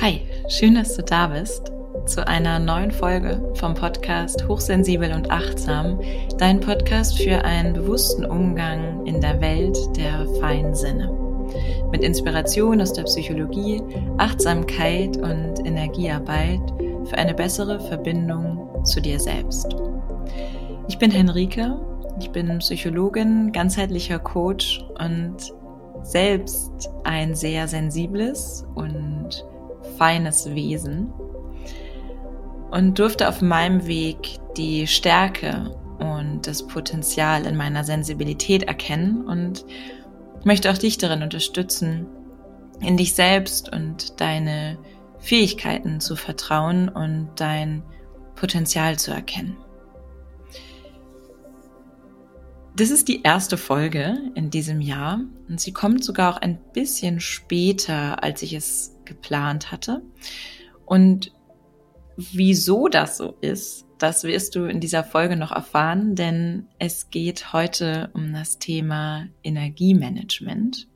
Hi, schön, dass du da bist zu einer neuen Folge vom Podcast Hochsensibel und Achtsam, dein Podcast für einen bewussten Umgang in der Welt der feinen Sinne. Mit Inspiration aus der Psychologie, Achtsamkeit und Energiearbeit für eine bessere Verbindung zu dir selbst. Ich bin Henrike, ich bin Psychologin, ganzheitlicher Coach und selbst ein sehr sensibles und feines Wesen und durfte auf meinem Weg die Stärke und das Potenzial in meiner Sensibilität erkennen und möchte auch dich darin unterstützen, in dich selbst und deine Fähigkeiten zu vertrauen und dein Potenzial zu erkennen. Das ist die erste Folge in diesem Jahr und sie kommt sogar auch ein bisschen später, als ich es geplant hatte. Und wieso das so ist, das wirst du in dieser Folge noch erfahren, denn es geht heute um das Thema Energiemanagement.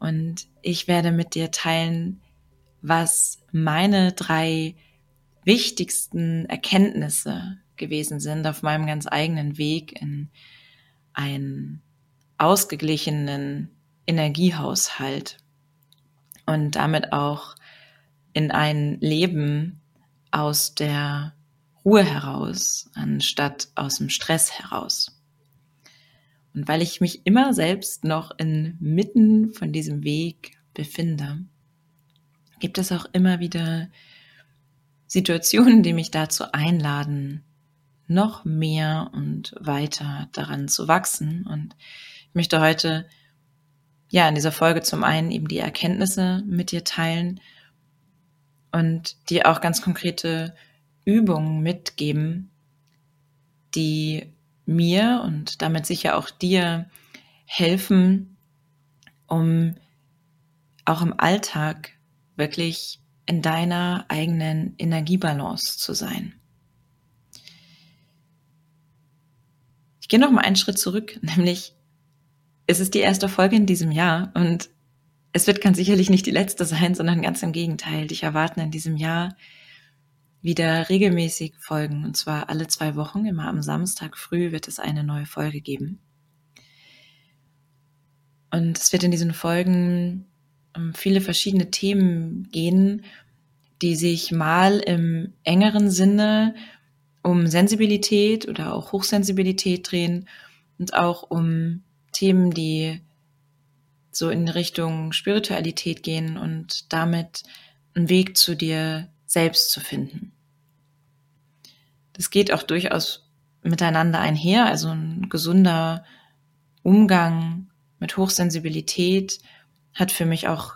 Und ich werde mit dir teilen, was meine drei wichtigsten Erkenntnisse gewesen sind auf meinem ganz eigenen Weg in einen ausgeglichenen Energiehaushalt und damit auch in ein Leben aus der Ruhe heraus, anstatt aus dem Stress heraus. Und weil ich mich immer selbst noch inmitten von diesem Weg befinde, gibt es auch immer wieder Situationen, die mich dazu einladen, noch mehr und weiter daran zu wachsen. Und ich möchte heute ja in dieser Folge zum einen eben die Erkenntnisse mit dir teilen und dir auch ganz konkrete Übungen mitgeben, die mir und damit sicher auch dir helfen, um auch im Alltag wirklich in deiner eigenen Energiebalance zu sein. gehe noch mal einen Schritt zurück, nämlich es ist die erste Folge in diesem Jahr und es wird ganz sicherlich nicht die letzte sein, sondern ganz im Gegenteil. Dich erwarten in diesem Jahr wieder regelmäßig Folgen und zwar alle zwei Wochen. Immer am Samstag früh wird es eine neue Folge geben. Und es wird in diesen Folgen um viele verschiedene Themen gehen, die sich mal im engeren Sinne um Sensibilität oder auch Hochsensibilität drehen und auch um Themen, die so in Richtung Spiritualität gehen und damit einen Weg zu dir selbst zu finden. Das geht auch durchaus miteinander einher, also ein gesunder Umgang mit Hochsensibilität hat für mich auch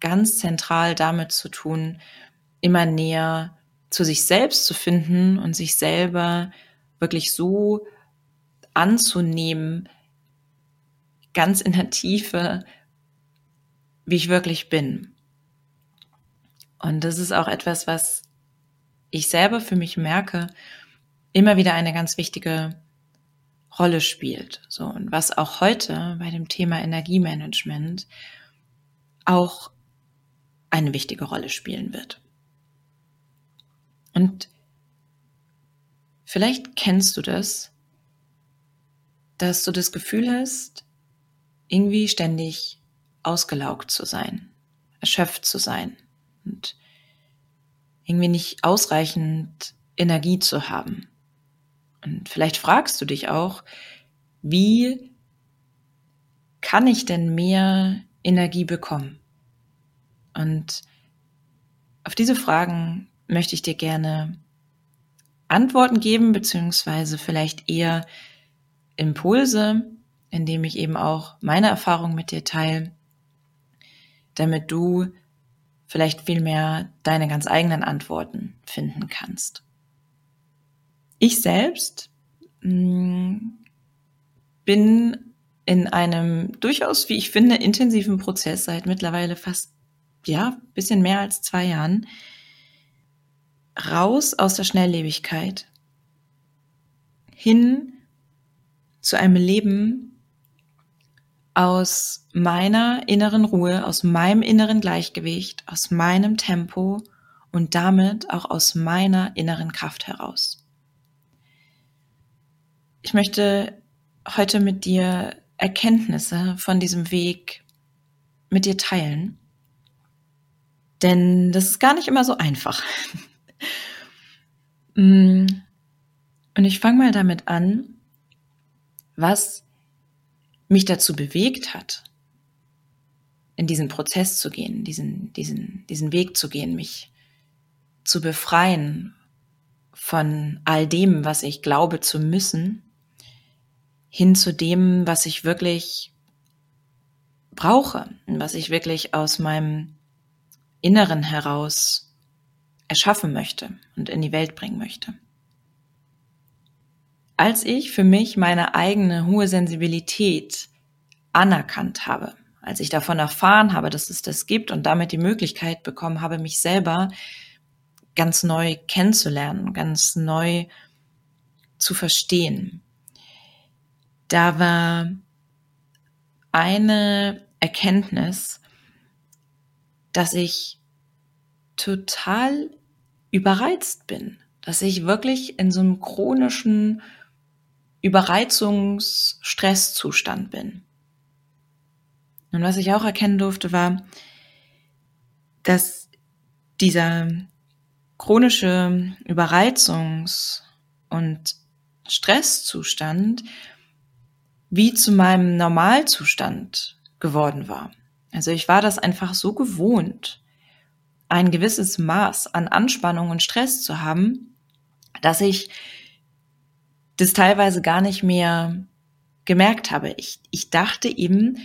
ganz zentral damit zu tun, immer näher zu sich selbst zu finden und sich selber wirklich so anzunehmen, ganz in der Tiefe, wie ich wirklich bin. Und das ist auch etwas, was ich selber für mich merke, immer wieder eine ganz wichtige Rolle spielt. So, und was auch heute bei dem Thema Energiemanagement auch eine wichtige Rolle spielen wird. Und vielleicht kennst du das, dass du das Gefühl hast, irgendwie ständig ausgelaugt zu sein, erschöpft zu sein und irgendwie nicht ausreichend Energie zu haben. Und vielleicht fragst du dich auch, wie kann ich denn mehr Energie bekommen? Und auf diese Fragen möchte ich dir gerne Antworten geben, beziehungsweise vielleicht eher Impulse, indem ich eben auch meine Erfahrung mit dir teile, damit du vielleicht viel mehr deine ganz eigenen Antworten finden kannst. Ich selbst mh, mm, bin in einem durchaus, wie ich finde, intensiven Prozess seit mittlerweile fast, ja, bisschen mehr als zwei Jahren, raus aus der Schnelllebigkeit hin zu einem Leben aus meiner inneren Ruhe, aus meinem inneren Gleichgewicht, aus meinem Tempo und damit auch aus meiner inneren Kraft heraus. Ich möchte heute mit dir Erkenntnisse von diesem Weg mit dir teilen. Denn das ist gar nicht immer so einfach. Mm. Und ich fange mal damit an, was mich dazu bewegt hat, in diesen Prozess zu gehen, diesen, diesen, diesen Weg zu gehen, mich zu befreien von all dem, was ich glaube zu müssen, hin zu dem, was ich wirklich brauche was ich wirklich aus meinem Inneren heraus erschaffen möchte und in die Welt bringen möchte. Als ich für mich meine eigene hohe Sensibilität anerkannt habe, als ich davon erfahren habe, dass es das gibt und damit die Möglichkeit bekommen habe, mich selber ganz neu kennenzulernen, ganz neu zu verstehen. Da war eine Erkenntnis, dass ich total überreizt bin, dass ich wirklich in so einem chronischen Überreizungsstresszustand bin. Und was ich auch erkennen durfte, war, dass dieser chronische Überreizungs- und Stresszustand wie zu meinem Normalzustand geworden war. Also ich war das einfach so gewohnt, ein gewisses Maß an Anspannung und Stress zu haben, dass ich das teilweise gar nicht mehr gemerkt habe. Ich, ich dachte eben,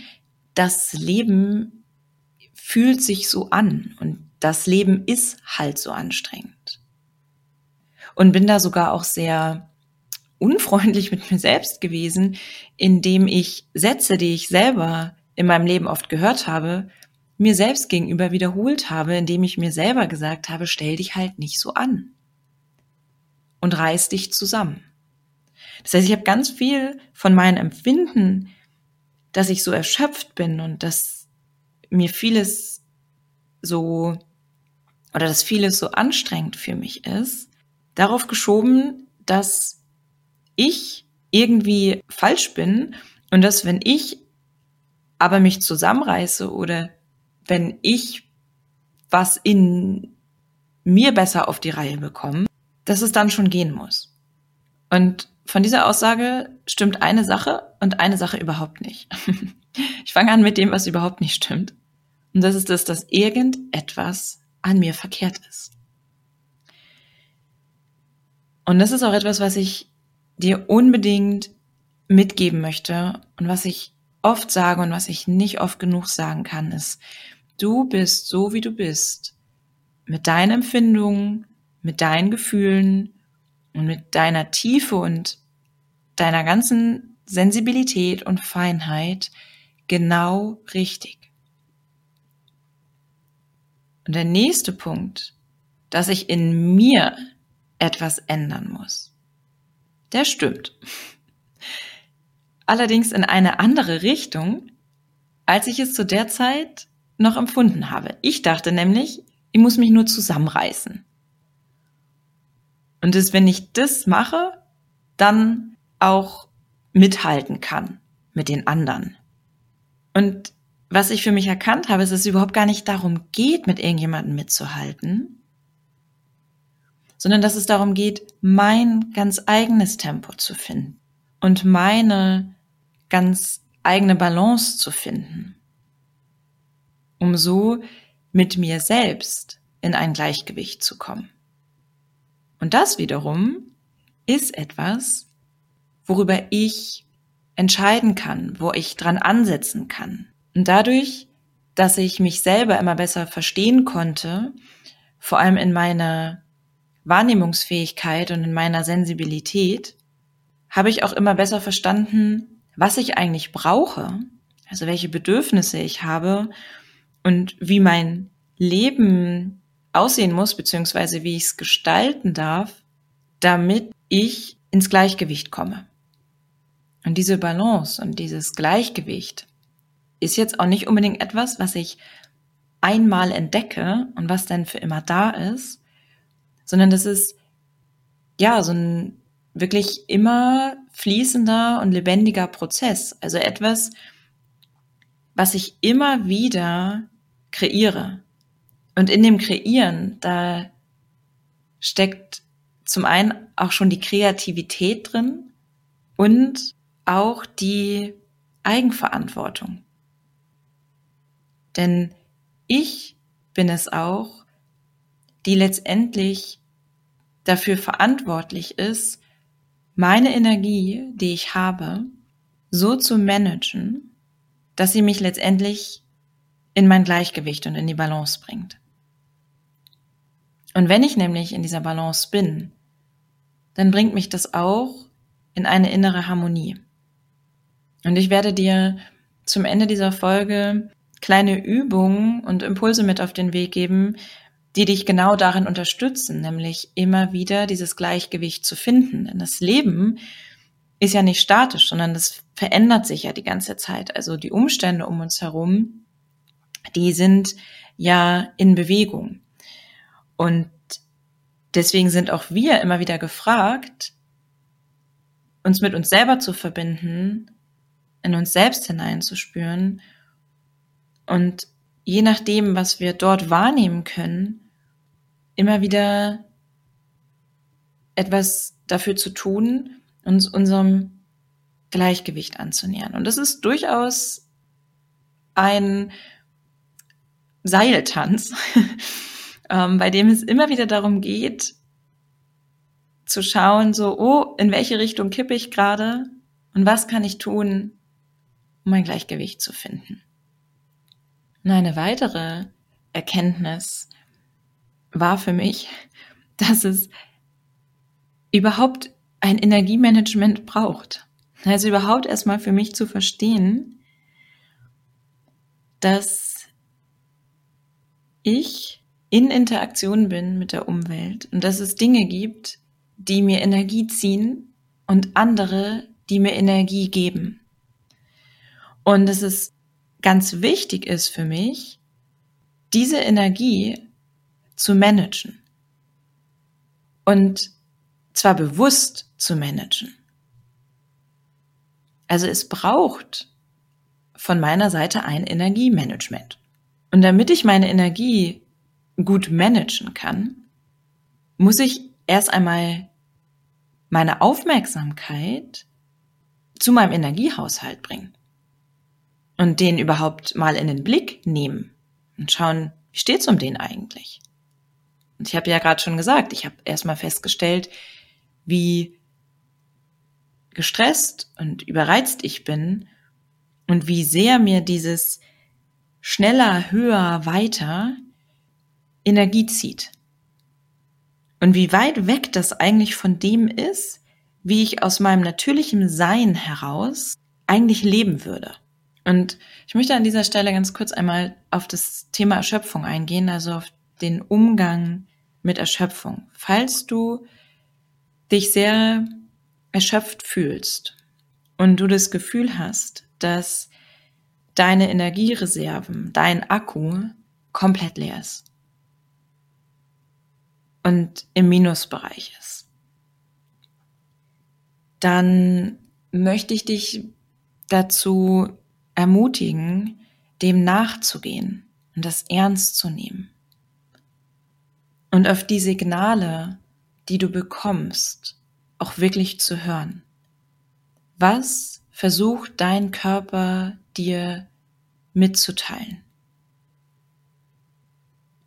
das Leben fühlt sich so an und das Leben ist halt so anstrengend. Und bin da sogar auch sehr unfreundlich mit mir selbst gewesen, indem ich Sätze, die ich selber in meinem Leben oft gehört habe, mir selbst gegenüber wiederholt habe, indem ich mir selber gesagt habe, stell dich halt nicht so an und reiß dich zusammen. Das heißt, ich habe ganz viel von meinem Empfinden, dass ich so erschöpft bin und dass mir vieles so oder dass vieles so anstrengend für mich ist, darauf geschoben, dass ich irgendwie falsch bin und dass wenn ich aber mich zusammenreiße oder wenn ich was in mir besser auf die Reihe bekomme, dass es dann schon gehen muss. Und von dieser Aussage stimmt eine Sache und eine Sache überhaupt nicht. Ich fange an mit dem, was überhaupt nicht stimmt. Und das ist das, dass irgendetwas an mir verkehrt ist. Und das ist auch etwas, was ich dir unbedingt mitgeben möchte und was ich oft sage und was ich nicht oft genug sagen kann, ist, du bist so, wie du bist, mit deinen Empfindungen, mit deinen Gefühlen und mit deiner Tiefe und deiner ganzen Sensibilität und Feinheit genau richtig. Und der nächste Punkt, dass ich in mir etwas ändern muss, der stimmt. Allerdings in eine andere Richtung, als ich es zu der Zeit noch empfunden habe. Ich dachte nämlich, ich muss mich nur zusammenreißen. Und dass, wenn ich das mache, dann auch mithalten kann mit den anderen. Und was ich für mich erkannt habe, ist, dass es überhaupt gar nicht darum geht, mit irgendjemandem mitzuhalten, sondern dass es darum geht, mein ganz eigenes Tempo zu finden und meine ganz eigene Balance zu finden, um so mit mir selbst in ein Gleichgewicht zu kommen. Und das wiederum ist etwas, worüber ich entscheiden kann, wo ich dran ansetzen kann. Und dadurch, dass ich mich selber immer besser verstehen konnte, vor allem in meiner Wahrnehmungsfähigkeit und in meiner Sensibilität, habe ich auch immer besser verstanden, was ich eigentlich brauche, also welche Bedürfnisse ich habe und wie mein Leben aussehen muss, beziehungsweise wie ich es gestalten darf, damit ich ins Gleichgewicht komme. Und diese Balance und dieses Gleichgewicht, ist jetzt auch nicht unbedingt etwas, was ich einmal entdecke und was dann für immer da ist, sondern das ist ja so ein wirklich immer fließender und lebendiger Prozess. Also etwas, was ich immer wieder kreiere. Und in dem Kreieren, da steckt zum einen auch schon die Kreativität drin und auch die Eigenverantwortung. Denn ich bin es auch, die letztendlich dafür verantwortlich ist, meine Energie, die ich habe, so zu managen, dass sie mich letztendlich in mein Gleichgewicht und in die Balance bringt. Und wenn ich nämlich in dieser Balance bin, dann bringt mich das auch in eine innere Harmonie. Und ich werde dir zum Ende dieser Folge kleine Übungen und Impulse mit auf den Weg geben, die dich genau darin unterstützen, nämlich immer wieder dieses Gleichgewicht zu finden. Denn das Leben ist ja nicht statisch, sondern das verändert sich ja die ganze Zeit. Also die Umstände um uns herum, die sind ja in Bewegung. Und deswegen sind auch wir immer wieder gefragt, uns mit uns selber zu verbinden, in uns selbst hineinzuspüren und je nachdem, was wir dort wahrnehmen können, immer wieder etwas dafür zu tun, uns unserem Gleichgewicht anzunähern. Und das ist durchaus ein Seiltanz, ähm, bei dem es immer wieder darum geht, zu schauen, so, oh, in welche Richtung kippe ich gerade und was kann ich tun, um ein Gleichgewicht zu finden. Und eine weitere Erkenntnis war für mich, dass es überhaupt ein Energiemanagement braucht. Also überhaupt erstmal für mich zu verstehen, dass ich in Interaktion bin mit der Umwelt und dass es Dinge gibt, die mir Energie ziehen und andere, die mir Energie geben. Und dass es ganz wichtig ist für mich, diese Energie zu managen. Und zwar bewusst zu managen. Also es braucht von meiner Seite ein Energiemanagement. Und damit ich meine Energie gut managen kann, muss ich erst einmal meine Aufmerksamkeit zu meinem Energiehaushalt bringen und den überhaupt mal in den Blick nehmen und schauen, wie steht's um den eigentlich? Und ich habe ja gerade schon gesagt, ich habe erstmal festgestellt, wie gestresst und überreizt ich bin und wie sehr mir dieses schneller, höher, weiter Energie zieht. Und wie weit weg das eigentlich von dem ist, wie ich aus meinem natürlichen Sein heraus eigentlich leben würde. Und ich möchte an dieser Stelle ganz kurz einmal auf das Thema Erschöpfung eingehen, also auf den Umgang mit Erschöpfung. Falls du dich sehr erschöpft fühlst und du das Gefühl hast, dass deine Energiereserven, dein Akku komplett leer ist und im Minusbereich ist, dann möchte ich dich dazu ermutigen, dem nachzugehen und das ernst zu nehmen und auf die Signale, die du bekommst, auch wirklich zu hören. Was versucht dein Körper dir mitzuteilen?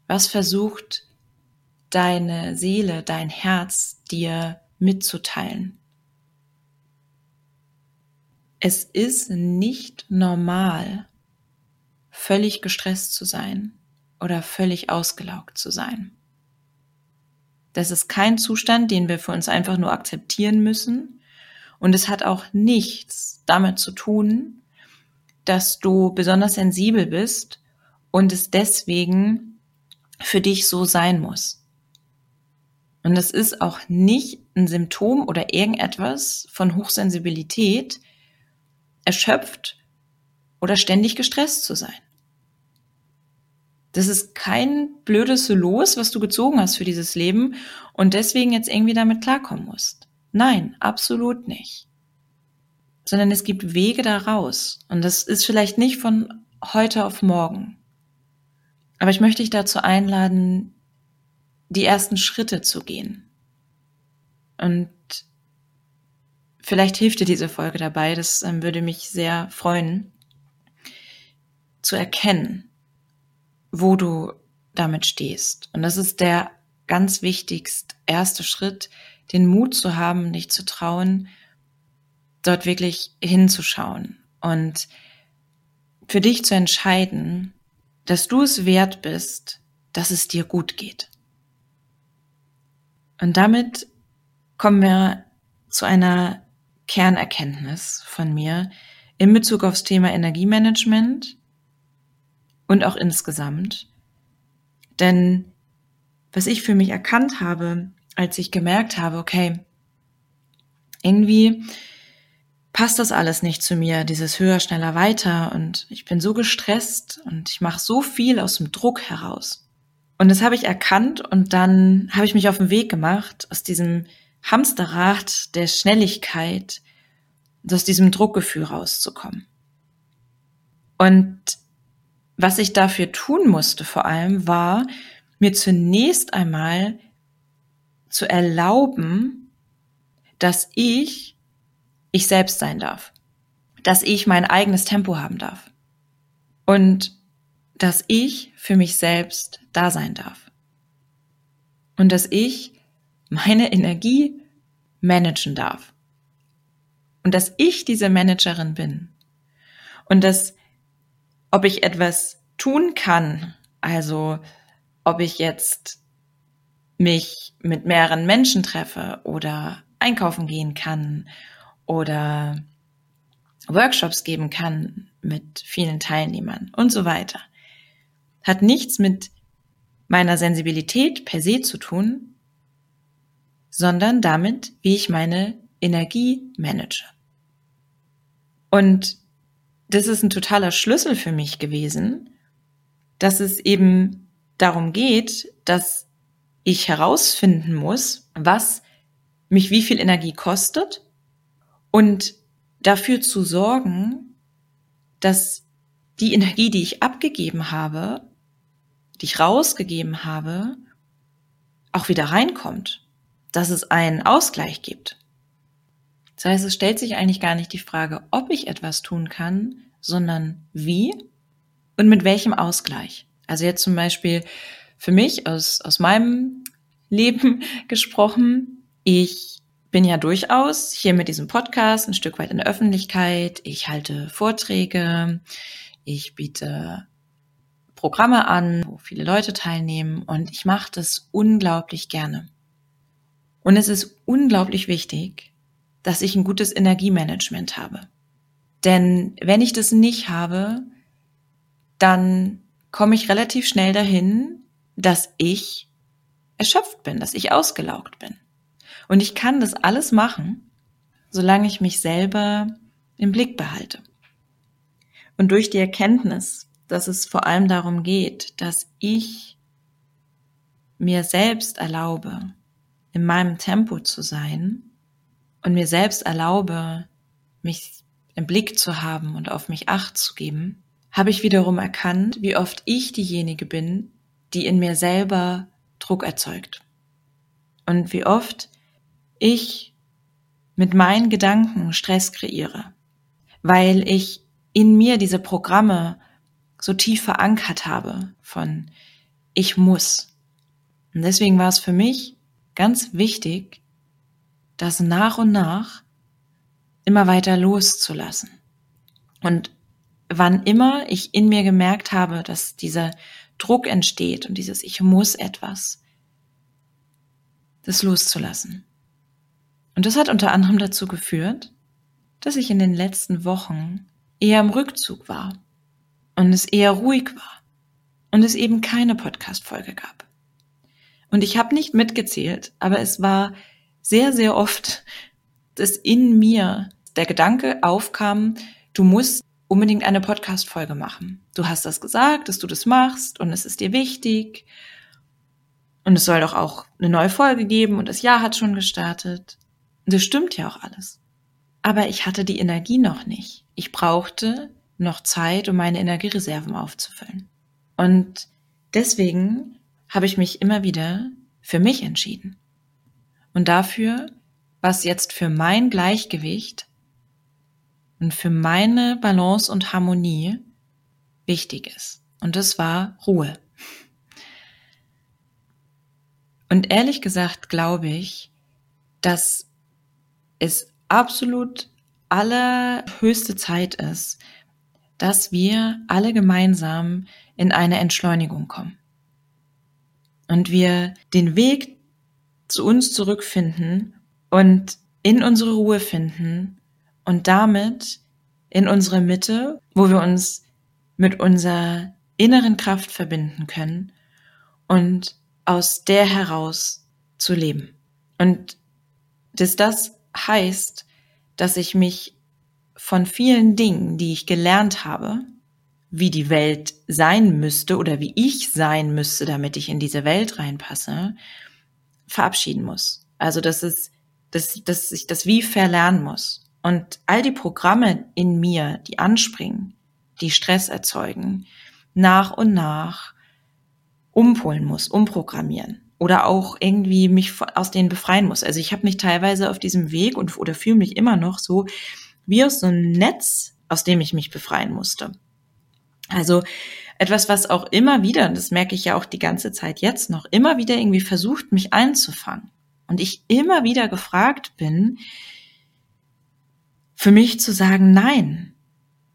Was versucht deine Seele, dein Herz dir mitzuteilen? Es ist nicht normal, völlig gestresst zu sein oder völlig ausgelaugt zu sein. Das ist kein Zustand, den wir für uns einfach nur akzeptieren müssen. Und es hat auch nichts damit zu tun, dass du besonders sensibel bist und es deswegen für dich so sein muss. Und es ist auch nicht ein Symptom oder irgendetwas von Hochsensibilität, erschöpft oder ständig gestresst zu sein. Das ist kein blödes Los, was du gezogen hast für dieses Leben und deswegen jetzt irgendwie damit klarkommen musst. Nein, absolut nicht. Sondern es gibt Wege daraus. Und das ist vielleicht nicht von heute auf morgen. Aber ich möchte dich dazu einladen, die ersten Schritte zu gehen. Und vielleicht hilft dir diese Folge dabei, das ähm, würde mich sehr freuen, zu erkennen, wo du damit stehst. Und das ist der ganz wichtigst erste Schritt, den Mut zu haben, dich zu trauen, dort wirklich hinzuschauen und für dich zu entscheiden, dass du es wert bist, dass es dir gut geht. Und damit kommen wir zu einer Kernerkenntnis von mir in Bezug aufs Thema Energiemanagement und auch insgesamt. Denn was ich für mich erkannt habe, als ich gemerkt habe, okay, irgendwie passt das alles nicht zu mir, dieses höher, schneller, weiter und ich bin so gestresst und ich mache so viel aus dem Druck heraus. Und das habe ich erkannt und dann habe ich mich auf den Weg gemacht, aus diesem Hamsterrad der Schnelligkeit, aus diesem Druckgefühl rauszukommen. Und was ich dafür tun musste vor allem, war mir zunächst einmal zu erlauben, dass ich ich selbst sein darf, dass ich mein eigenes Tempo haben darf und dass ich für mich selbst da sein darf. Und dass ich meine Energie managen darf. Und dass ich diese Managerin bin. Und dass ob ich etwas tun kann, also ob ich jetzt mich mit mehreren Menschen treffe oder einkaufen gehen kann oder Workshops geben kann mit vielen Teilnehmern und so weiter. Hat nichts mit meiner Sensibilität per se zu tun, sondern damit, wie ich meine Energie manage. Und das ist ein totaler Schlüssel für mich gewesen, dass es eben darum geht, dass ich herausfinden muss, was mich wie viel Energie kostet und dafür zu sorgen, dass die Energie, die ich abgegeben habe, die ich rausgegeben habe, auch wieder reinkommt, dass es einen Ausgleich gibt. Das heißt, es stellt sich eigentlich gar nicht die Frage, ob ich etwas tun kann, sondern wie und mit welchem Ausgleich. Also jetzt zum Beispiel für mich aus, aus meinem Leben gesprochen, ich bin ja durchaus hier mit diesem Podcast ein Stück weit in der Öffentlichkeit. Ich halte Vorträge, ich biete Programme an, wo viele Leute teilnehmen und ich mache das unglaublich gerne. Und es ist unglaublich wichtig, dass ich ein gutes Energiemanagement habe. Denn wenn ich das nicht habe, dann komme ich relativ schnell dahin, dass ich erschöpft bin, dass ich ausgelaugt bin. Und ich kann das alles machen, solange ich mich selber im Blick behalte. Und durch die Erkenntnis, dass es vor allem darum geht, dass ich mir selbst erlaube, in meinem Tempo zu sein, und mir selbst erlaube, mich im Blick zu haben und auf mich acht zu geben, habe ich wiederum erkannt, wie oft ich diejenige bin, die in mir selber Druck erzeugt. Und wie oft ich mit meinen Gedanken Stress kreiere, weil ich in mir diese Programme so tief verankert habe von ich muss. Und deswegen war es für mich ganz wichtig, das nach und nach immer weiter loszulassen. Und wann immer ich in mir gemerkt habe, dass dieser Druck entsteht und dieses Ich muss etwas, das loszulassen. Und das hat unter anderem dazu geführt, dass ich in den letzten Wochen eher im Rückzug war und es eher ruhig war und es eben keine Podcast-Folge gab. Und ich habe nicht mitgezählt, aber es war sehr, sehr oft, dass in mir der Gedanke aufkam, du musst unbedingt eine Podcast-Folge machen. Du hast das gesagt, dass du das machst und es ist dir wichtig. Und es soll doch auch eine neue Folge geben und das Jahr hat schon gestartet. Und das stimmt ja auch alles. Aber ich hatte die Energie noch nicht. Ich brauchte noch Zeit, um meine Energiereserven aufzufüllen. Und deswegen habe ich mich immer wieder für mich entschieden. Und dafür, was jetzt für mein Gleichgewicht und für meine Balance und Harmonie wichtig ist. Und das war Ruhe. Und ehrlich gesagt glaube ich, dass es absolut allerhöchste Zeit ist, dass wir alle gemeinsam in eine Entschleunigung kommen. Und wir den Weg zu uns zurückfinden und in unsere Ruhe finden und damit in unsere Mitte, wo wir uns mit unserer inneren Kraft verbinden können und aus der heraus zu leben. Und dass das heißt, dass ich mich von vielen Dingen, die ich gelernt habe, wie die Welt sein müsste oder wie ich sein müsste, damit ich in diese Welt reinpasse, verabschieden muss. Also dass es, dass, dass ich das wie verlernen muss. Und all die Programme in mir, die anspringen, die Stress erzeugen, nach und nach umpolen muss, umprogrammieren oder auch irgendwie mich aus denen befreien muss. Also ich habe mich teilweise auf diesem Weg und oder fühle mich immer noch so wie aus so einem Netz, aus dem ich mich befreien musste. Also etwas, was auch immer wieder, und das merke ich ja auch die ganze Zeit jetzt noch, immer wieder irgendwie versucht, mich einzufangen. Und ich immer wieder gefragt bin, für mich zu sagen, nein,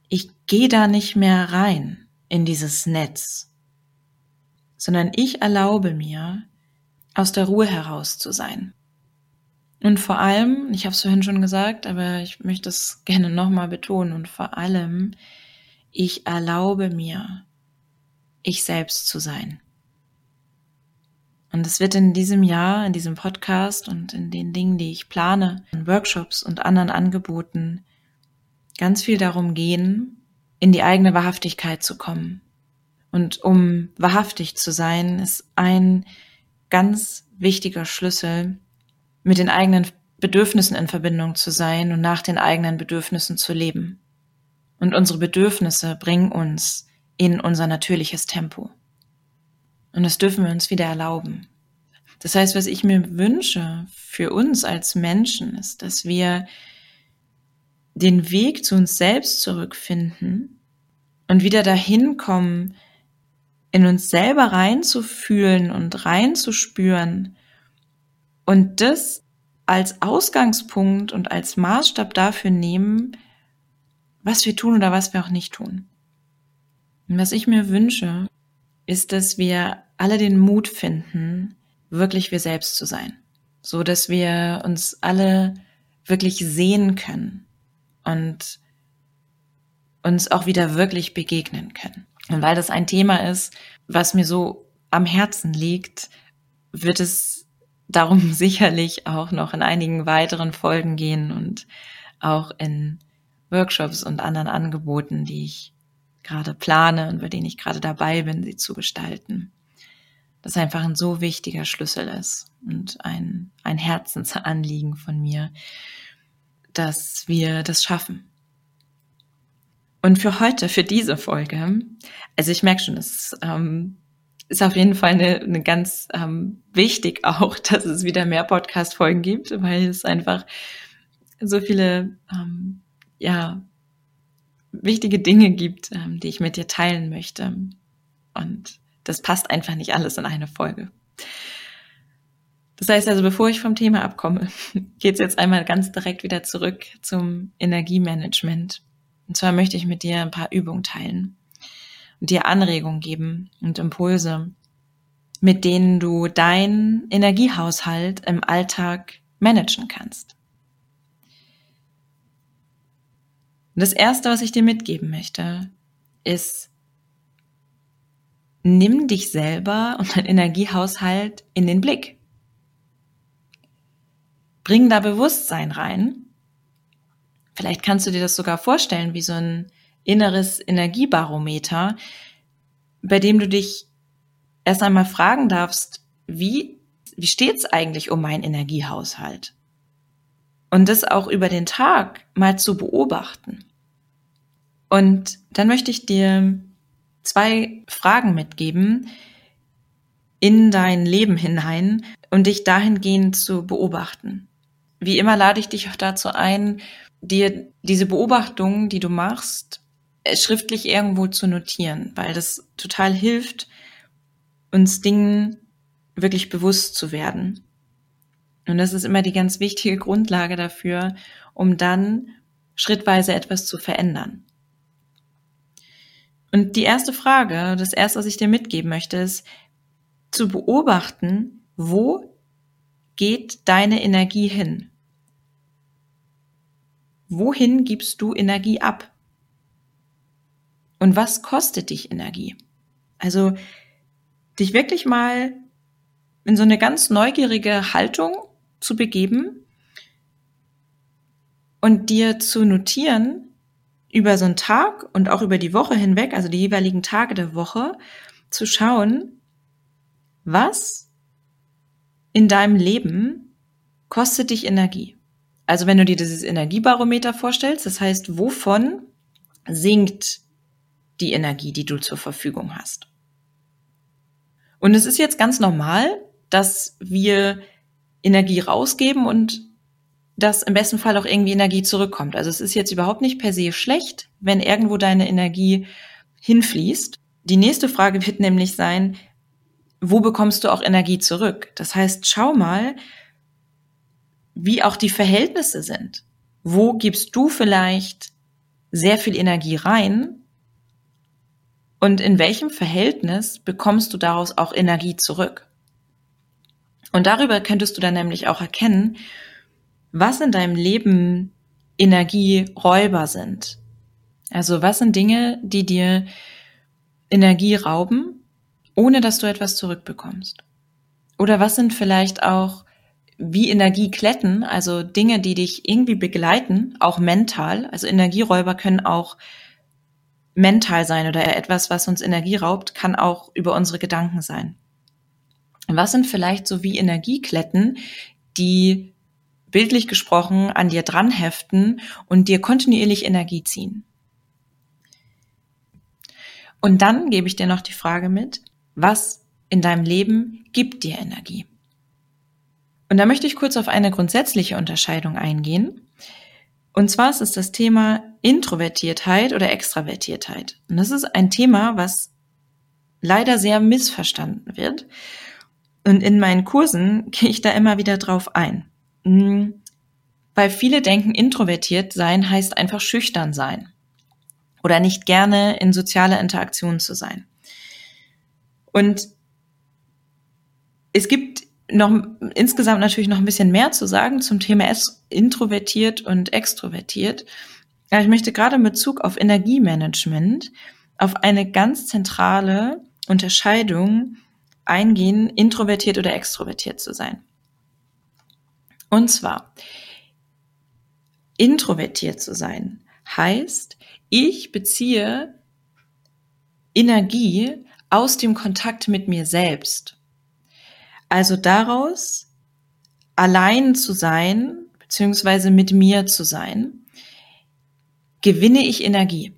ich gehe da nicht mehr rein in dieses Netz, sondern ich erlaube mir, aus der Ruhe heraus zu sein. Und vor allem, ich habe es vorhin schon gesagt, aber ich möchte es gerne nochmal betonen, und vor allem, ich erlaube mir, ich selbst zu sein. Und es wird in diesem Jahr, in diesem Podcast und in den Dingen, die ich plane, in Workshops und anderen Angeboten, ganz viel darum gehen, in die eigene Wahrhaftigkeit zu kommen. Und um wahrhaftig zu sein, ist ein ganz wichtiger Schlüssel, mit den eigenen Bedürfnissen in Verbindung zu sein und nach den eigenen Bedürfnissen zu leben. Und unsere Bedürfnisse bringen uns in unser natürliches Tempo. Und das dürfen wir uns wieder erlauben. Das heißt, was ich mir wünsche für uns als Menschen ist, dass wir den Weg zu uns selbst zurückfinden und wieder dahin kommen, in uns selber reinzufühlen und reinzuspüren und das als Ausgangspunkt und als Maßstab dafür nehmen, was wir tun oder was wir auch nicht tun. Und was ich mir wünsche, ist, dass wir alle den Mut finden, wirklich wir selbst zu sein. So dass wir uns alle wirklich sehen können und uns auch wieder wirklich begegnen können. Und weil das ein Thema ist, was mir so am Herzen liegt, wird es darum sicherlich auch noch in einigen weiteren Folgen gehen und auch in Workshops und anderen Angeboten, die ich gerade plane und bei denen ich gerade dabei bin, sie zu gestalten. Das einfach ein so wichtiger Schlüssel ist und ein, ein Herzensanliegen von mir, dass wir das schaffen. Und für heute, für diese Folge, also ich merke schon, es ähm, ist auf jeden Fall eine, eine ganz ähm, wichtig auch, dass es wieder mehr Podcast-Folgen gibt, weil es einfach so viele ähm, ja wichtige Dinge gibt, ähm, die ich mit dir teilen möchte. Und das passt einfach nicht alles in eine Folge. Das heißt also, bevor ich vom Thema abkomme, geht es jetzt einmal ganz direkt wieder zurück zum Energiemanagement. Und zwar möchte ich mit dir ein paar Übungen teilen und dir Anregungen geben und Impulse, mit denen du deinen Energiehaushalt im Alltag managen kannst. Und das Erste, was ich dir mitgeben möchte, ist, nimm dich selber und dein Energiehaushalt in den Blick. Bring da Bewusstsein rein. Vielleicht kannst du dir das sogar vorstellen wie so ein inneres Energiebarometer, bei dem du dich erst einmal fragen darfst, wie, wie steht's eigentlich um meinen Energiehaushalt? Und das auch über den Tag mal zu beobachten. Und dann möchte ich dir zwei Fragen mitgeben in dein Leben hinein und dich dahingehend zu beobachten. Wie immer lade ich dich auch dazu ein, dir diese Beobachtungen, die du machst, schriftlich irgendwo zu notieren, weil das total hilft, uns Dingen wirklich bewusst zu werden. Und das ist immer die ganz wichtige Grundlage dafür, um dann schrittweise etwas zu verändern. Und die erste Frage, das erste, was ich dir mitgeben möchte, ist zu beobachten, wo geht deine Energie hin? Wohin gibst du Energie ab? Und was kostet dich Energie? Also dich wirklich mal in so eine ganz neugierige Haltung zu begeben und dir zu notieren über so einen Tag und auch über die Woche hinweg, also die jeweiligen Tage der Woche, zu schauen, was in deinem Leben kostet dich Energie. Also wenn du dir dieses Energiebarometer vorstellst, das heißt, wovon sinkt die Energie, die du zur Verfügung hast. Und es ist jetzt ganz normal, dass wir Energie rausgeben und dass im besten Fall auch irgendwie Energie zurückkommt. Also es ist jetzt überhaupt nicht per se schlecht, wenn irgendwo deine Energie hinfließt. Die nächste Frage wird nämlich sein, wo bekommst du auch Energie zurück? Das heißt, schau mal, wie auch die Verhältnisse sind. Wo gibst du vielleicht sehr viel Energie rein und in welchem Verhältnis bekommst du daraus auch Energie zurück? Und darüber könntest du dann nämlich auch erkennen, was in deinem Leben Energieräuber sind. Also was sind Dinge, die dir Energie rauben, ohne dass du etwas zurückbekommst? Oder was sind vielleicht auch wie Energiekletten, also Dinge, die dich irgendwie begleiten, auch mental. Also Energieräuber können auch mental sein oder etwas, was uns Energie raubt, kann auch über unsere Gedanken sein. Was sind vielleicht so wie Energiekletten, die bildlich gesprochen an dir dran heften und dir kontinuierlich Energie ziehen? Und dann gebe ich dir noch die Frage mit, was in deinem Leben gibt dir Energie? Und da möchte ich kurz auf eine grundsätzliche Unterscheidung eingehen. Und zwar ist es das Thema Introvertiertheit oder Extravertiertheit. Und das ist ein Thema, was leider sehr missverstanden wird. Und in meinen Kursen gehe ich da immer wieder drauf ein. Hm, weil viele denken, introvertiert sein heißt einfach schüchtern sein oder nicht gerne in sozialer Interaktion zu sein. Und es gibt noch insgesamt natürlich noch ein bisschen mehr zu sagen zum Thema introvertiert und extrovertiert. Aber ich möchte gerade in Bezug auf Energiemanagement auf eine ganz zentrale Unterscheidung eingehen, introvertiert oder extrovertiert zu sein. Und zwar, introvertiert zu sein heißt, ich beziehe Energie aus dem Kontakt mit mir selbst. Also daraus allein zu sein, beziehungsweise mit mir zu sein, gewinne ich Energie.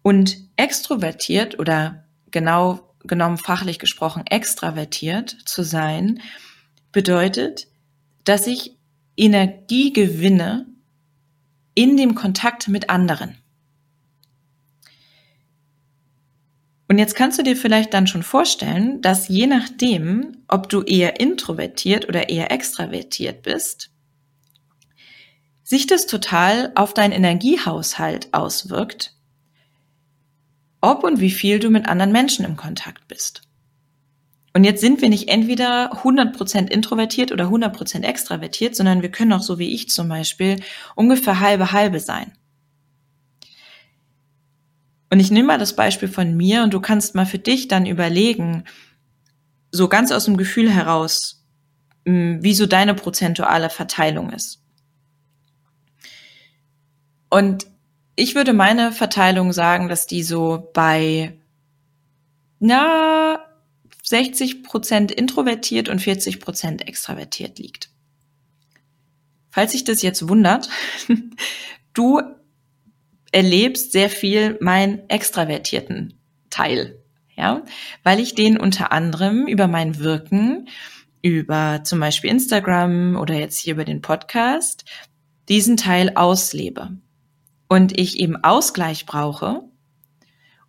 Und extrovertiert oder genau genommen fachlich gesprochen extravertiert zu sein, bedeutet, dass ich Energie gewinne in dem Kontakt mit anderen. Und jetzt kannst du dir vielleicht dann schon vorstellen, dass je nachdem, ob du eher introvertiert oder eher extravertiert bist, sich das total auf deinen Energiehaushalt auswirkt, ob und wie viel du mit anderen Menschen im Kontakt bist. Und jetzt sind wir nicht entweder 100% introvertiert oder 100% extravertiert, sondern wir können auch so wie ich zum Beispiel ungefähr halbe halbe sein. Und ich nehme mal das Beispiel von mir und du kannst mal für dich dann überlegen, so ganz aus dem Gefühl heraus, wie so deine prozentuale Verteilung ist. Und ich würde meine Verteilung sagen, dass die so bei, na, 60 Prozent introvertiert und 40 Prozent extravertiert liegt. Falls sich das jetzt wundert, du erlebst sehr viel meinen extravertierten Teil, ja, weil ich den unter anderem über mein Wirken, über zum Beispiel Instagram oder jetzt hier über den Podcast, diesen Teil auslebe. Und ich eben Ausgleich brauche,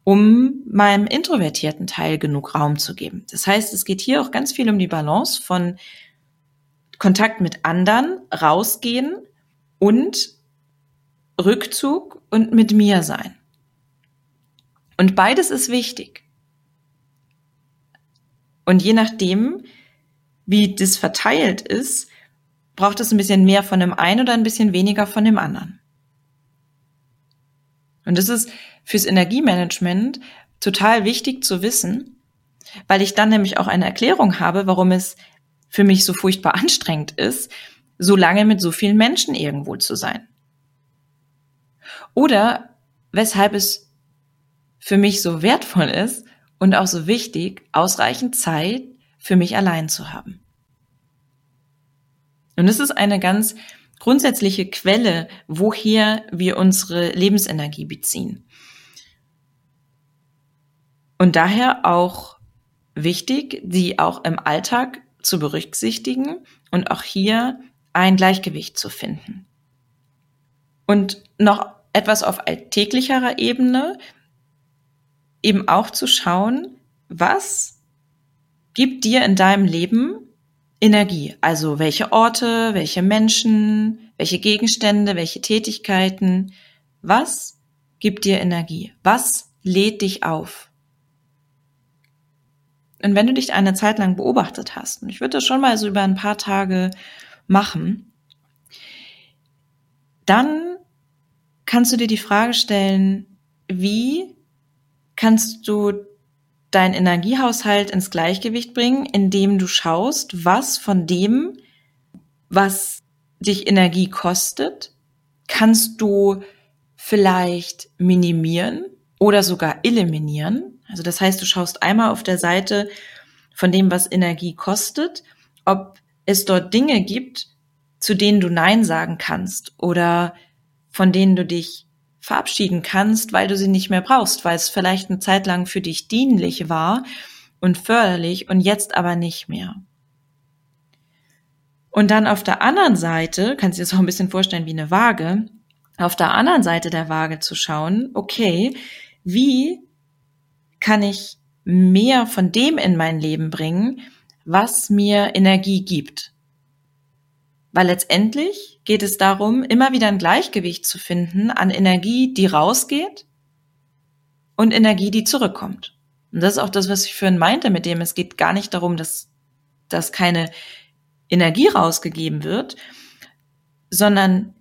um meinem introvertierten Teil genug Raum zu geben. Das heißt, es geht hier auch ganz viel um die Balance von Kontakt mit anderen, rausgehen und Rückzug und mit mir sein. Und beides ist wichtig. Und je nachdem, wie das verteilt ist, braucht es ein bisschen mehr von dem einen oder ein bisschen weniger von dem anderen. Und das ist fürs Energiemanagement total wichtig zu wissen, weil ich dann nämlich auch eine Erklärung habe, warum es für mich so furchtbar anstrengend ist, so lange mit so vielen Menschen irgendwo zu sein. Oder weshalb es für mich so wertvoll ist und auch so wichtig, ausreichend Zeit für mich allein zu haben. Und es ist eine ganz grundsätzliche Quelle, woher wir unsere Lebensenergie beziehen. Und daher auch wichtig, sie auch im Alltag zu berücksichtigen und auch hier ein Gleichgewicht zu finden. Und noch etwas auf alltäglicherer Ebene, eben auch zu schauen, was gibt dir in deinem Leben Energie? Also welche Orte, welche Menschen, welche Gegenstände, welche Tätigkeiten, was gibt dir Energie? Was lädt dich auf? Und wenn du dich eine Zeit lang beobachtet hast, und ich würde das schon mal so über ein paar Tage machen, dann kannst du dir die Frage stellen, wie kannst du deinen Energiehaushalt ins Gleichgewicht bringen, indem du schaust, was von dem, was dich Energie kostet, kannst du vielleicht minimieren oder sogar eliminieren. Also das heißt, du schaust einmal auf der Seite von dem, was Energie kostet, ob es dort Dinge gibt, zu denen du Nein sagen kannst oder von denen du dich verabschieden kannst, weil du sie nicht mehr brauchst, weil es vielleicht eine Zeit lang für dich dienlich war und förderlich und jetzt aber nicht mehr. Und dann auf der anderen Seite, kannst du dir das auch ein bisschen vorstellen wie eine Waage, auf der anderen Seite der Waage zu schauen, okay, wie kann ich mehr von dem in mein Leben bringen, was mir Energie gibt? Weil letztendlich geht es darum, immer wieder ein Gleichgewicht zu finden an Energie, die rausgeht und Energie, die zurückkommt. Und das ist auch das, was ich vorhin meinte, mit dem es geht gar nicht darum, dass, dass keine Energie rausgegeben wird, sondern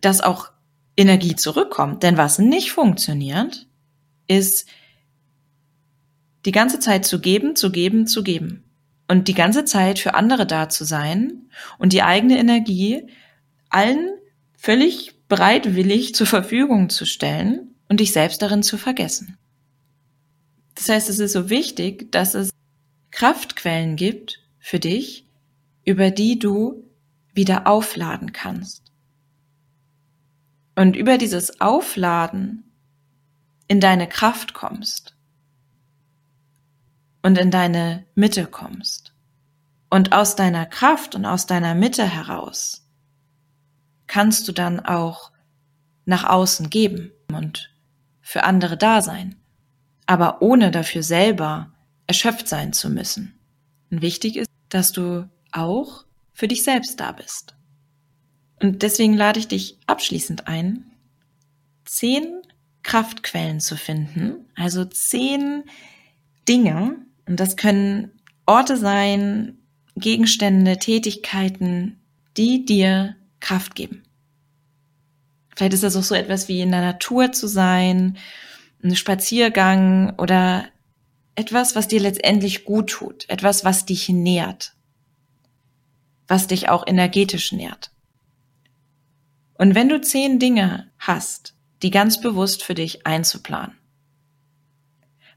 dass auch Energie zurückkommt. Denn was nicht funktioniert, ist die ganze Zeit zu geben, zu geben, zu geben und die ganze Zeit für andere da zu sein und die eigene Energie allen völlig bereitwillig zur Verfügung zu stellen und dich selbst darin zu vergessen. Das heißt, es ist so wichtig, dass es Kraftquellen gibt für dich, über die du wieder aufladen kannst. Und über dieses Aufladen in deine Kraft kommst und in deine Mitte kommst. Und aus deiner Kraft und aus deiner Mitte heraus kannst du dann auch nach außen geben und für andere da sein, aber ohne dafür selber erschöpft sein zu müssen. Und wichtig ist, dass du auch für dich selbst da bist. Und deswegen lade ich dich abschließend ein, zehn Kraftquellen zu finden, also zehn Dinge, und das können Orte sein, Gegenstände, Tätigkeiten, die dir Kraft geben. Vielleicht ist das auch so etwas wie in der Natur zu sein, ein Spaziergang oder etwas, was dir letztendlich gut tut, etwas, was dich nährt, was dich auch energetisch nährt. Und wenn du zehn Dinge hast, die ganz bewusst für dich einzuplanen.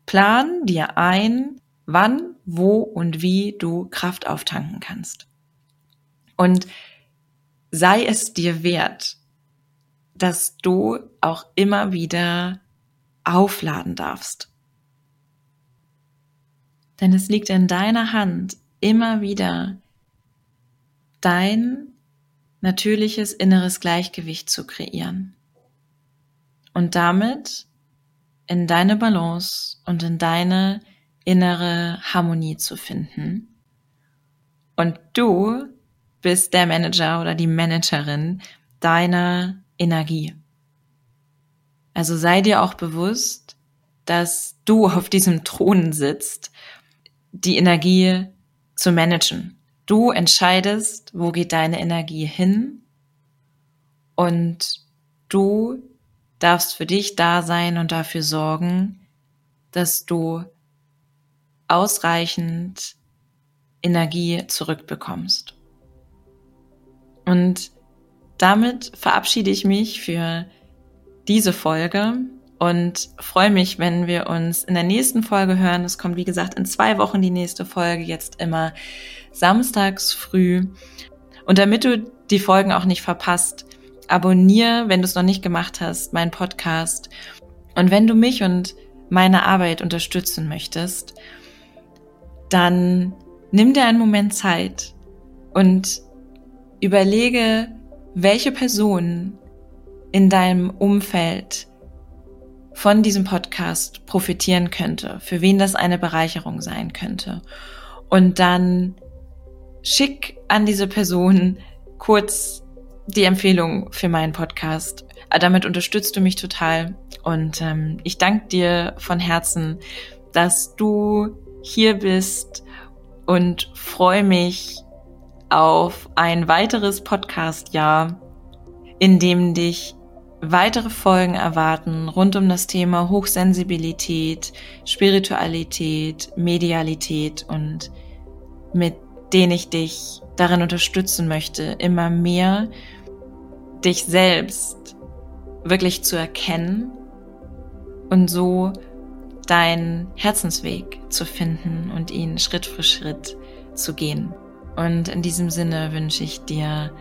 Plan dir ein, wann, wo und wie du Kraft auftanken kannst. Und sei es dir wert, dass du auch immer wieder aufladen darfst. Denn es liegt in deiner Hand, immer wieder dein natürliches inneres Gleichgewicht zu kreieren. Und damit in deine Balance und in deine innere Harmonie zu finden. Und du bist der Manager oder die Managerin deiner Energie. Also sei dir auch bewusst, dass du auf diesem Thron sitzt, die Energie zu managen. Du entscheidest, wo geht deine Energie hin und du darfst für dich da sein und dafür sorgen, dass du ausreichend Energie zurückbekommst. Und damit verabschiede ich mich für diese Folge und freue mich, wenn wir uns in der nächsten Folge hören. Es kommt, wie gesagt, in zwei Wochen die nächste Folge, jetzt immer samstags früh. Und damit du die Folgen auch nicht verpasst, abonniere, wenn du es noch nicht gemacht hast, meinen Podcast. Und wenn du mich und meine Arbeit unterstützen möchtest, dann nimm dir einen Moment Zeit und überlege, welche Person in deinem Umfeld von diesem Podcast profitieren könnte, für wen das eine Bereicherung sein könnte. Und dann schick an diese Person kurz die Empfehlung für meinen Podcast. Damit unterstützt du mich total und ähm, ich danke dir von Herzen, dass du hier bist und freue mich auf ein weiteres Podcast-Jahr, in dem dich weitere Folgen erwarten rund um das Thema Hochsensibilität, Spiritualität, Medialität und mit denen ich dich darin unterstützen möchte, immer mehr dich selbst wirklich zu erkennen und so deinen Herzensweg zu finden und ihn Schritt für Schritt zu gehen. Und in diesem Sinne wünsche ich dir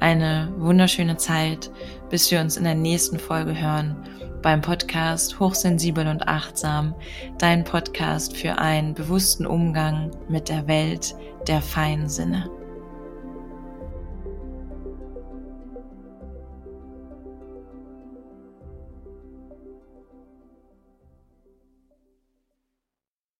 eine wunderschöne Zeit, bis wir uns in der nächsten Folge hören beim Podcast Hochsensibel und Achtsam, dein Podcast für einen bewussten Umgang mit der Welt der feinen Sinne.